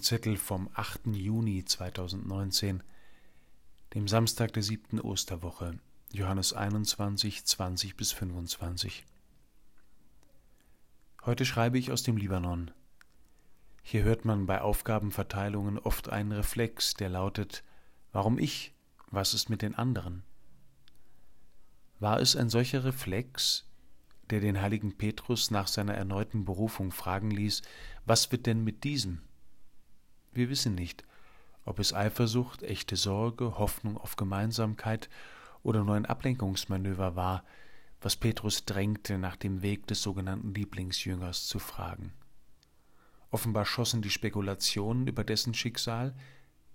Zettel vom 8. Juni 2019, dem Samstag der siebten Osterwoche, Johannes 21, 20 bis 25. Heute schreibe ich aus dem Libanon. Hier hört man bei Aufgabenverteilungen oft einen Reflex, der lautet, warum ich, was ist mit den anderen? War es ein solcher Reflex, der den heiligen Petrus nach seiner erneuten Berufung fragen ließ, was wird denn mit diesem? Wir wissen nicht, ob es Eifersucht, echte Sorge, Hoffnung auf Gemeinsamkeit oder nur ein Ablenkungsmanöver war, was Petrus drängte, nach dem Weg des sogenannten Lieblingsjüngers zu fragen. Offenbar schossen die Spekulationen über dessen Schicksal,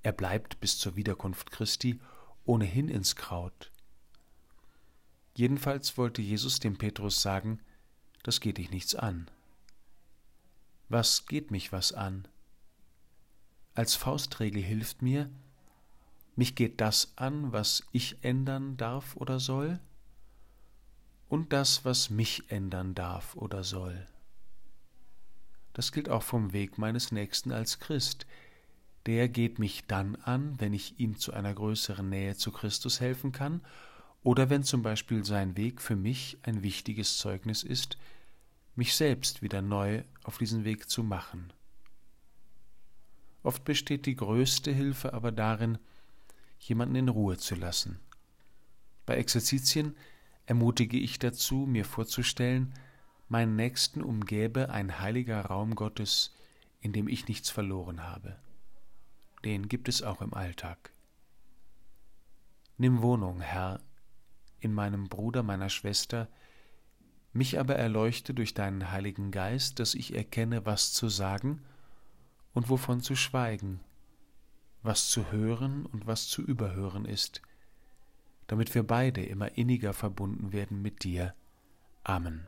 er bleibt bis zur Wiederkunft Christi, ohnehin ins Kraut. Jedenfalls wollte Jesus dem Petrus sagen, das geht dich nichts an. Was geht mich was an? Als Faustregel hilft mir, mich geht das an, was ich ändern darf oder soll, und das, was mich ändern darf oder soll. Das gilt auch vom Weg meines Nächsten als Christ. Der geht mich dann an, wenn ich ihm zu einer größeren Nähe zu Christus helfen kann, oder wenn zum Beispiel sein Weg für mich ein wichtiges Zeugnis ist, mich selbst wieder neu auf diesen Weg zu machen. Oft besteht die größte Hilfe aber darin, jemanden in Ruhe zu lassen. Bei Exerzitien ermutige ich dazu, mir vorzustellen, meinen Nächsten umgäbe ein heiliger Raum Gottes, in dem ich nichts verloren habe. Den gibt es auch im Alltag. Nimm Wohnung, Herr, in meinem Bruder, meiner Schwester, mich aber erleuchte durch deinen Heiligen Geist, dass ich erkenne, was zu sagen und wovon zu schweigen, was zu hören und was zu überhören ist, damit wir beide immer inniger verbunden werden mit dir. Amen.